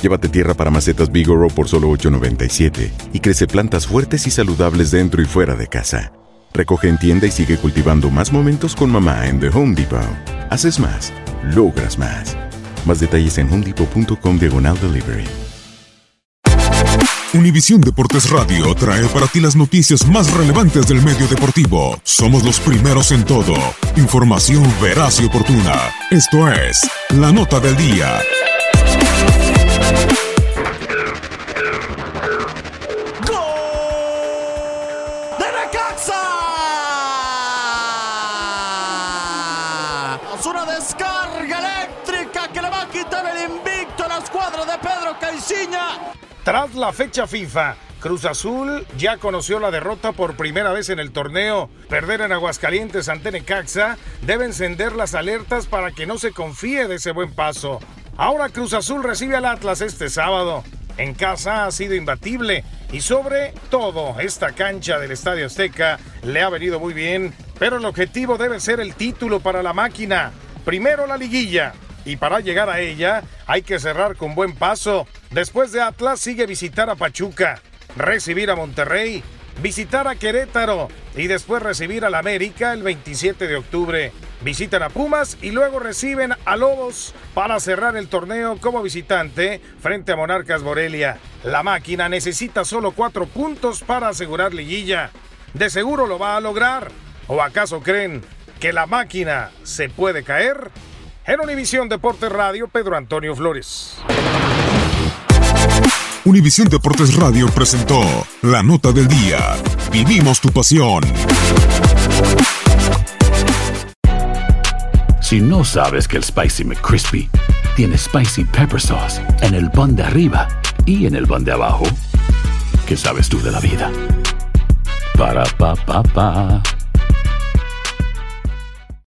Llévate tierra para macetas Bigoro por solo $8.97 y crece plantas fuertes y saludables dentro y fuera de casa. Recoge en tienda y sigue cultivando más momentos con mamá en The Home Depot. Haces más, logras más. Más detalles en homedepot.com diagonal delivery. Univisión Deportes Radio trae para ti las noticias más relevantes del medio deportivo. Somos los primeros en todo. Información veraz y oportuna. Esto es La Nota del Día. Descarga eléctrica que le va a quitar el invicto a la escuadra de Pedro Caiciña. Tras la fecha FIFA, Cruz Azul ya conoció la derrota por primera vez en el torneo. Perder en Aguascalientes ante Necaxa debe encender las alertas para que no se confíe de ese buen paso. Ahora Cruz Azul recibe al Atlas este sábado. En casa ha sido imbatible y sobre todo esta cancha del Estadio Azteca le ha venido muy bien, pero el objetivo debe ser el título para la máquina. Primero la liguilla y para llegar a ella hay que cerrar con buen paso. Después de Atlas sigue visitar a Pachuca, recibir a Monterrey, visitar a Querétaro y después recibir al América el 27 de octubre. Visitan a Pumas y luego reciben a Lobos para cerrar el torneo como visitante frente a Monarcas Morelia. La máquina necesita solo cuatro puntos para asegurar liguilla. De seguro lo va a lograr. ¿O acaso creen que la máquina se puede caer? En Univisión Deportes Radio, Pedro Antonio Flores. Univisión Deportes Radio presentó La Nota del Día. Vivimos tu pasión. Si no sabes que el Spicy McCrispy tiene Spicy Pepper Sauce en el pan de arriba y en el pan de abajo, ¿qué sabes tú de la vida? Para pa pa pa.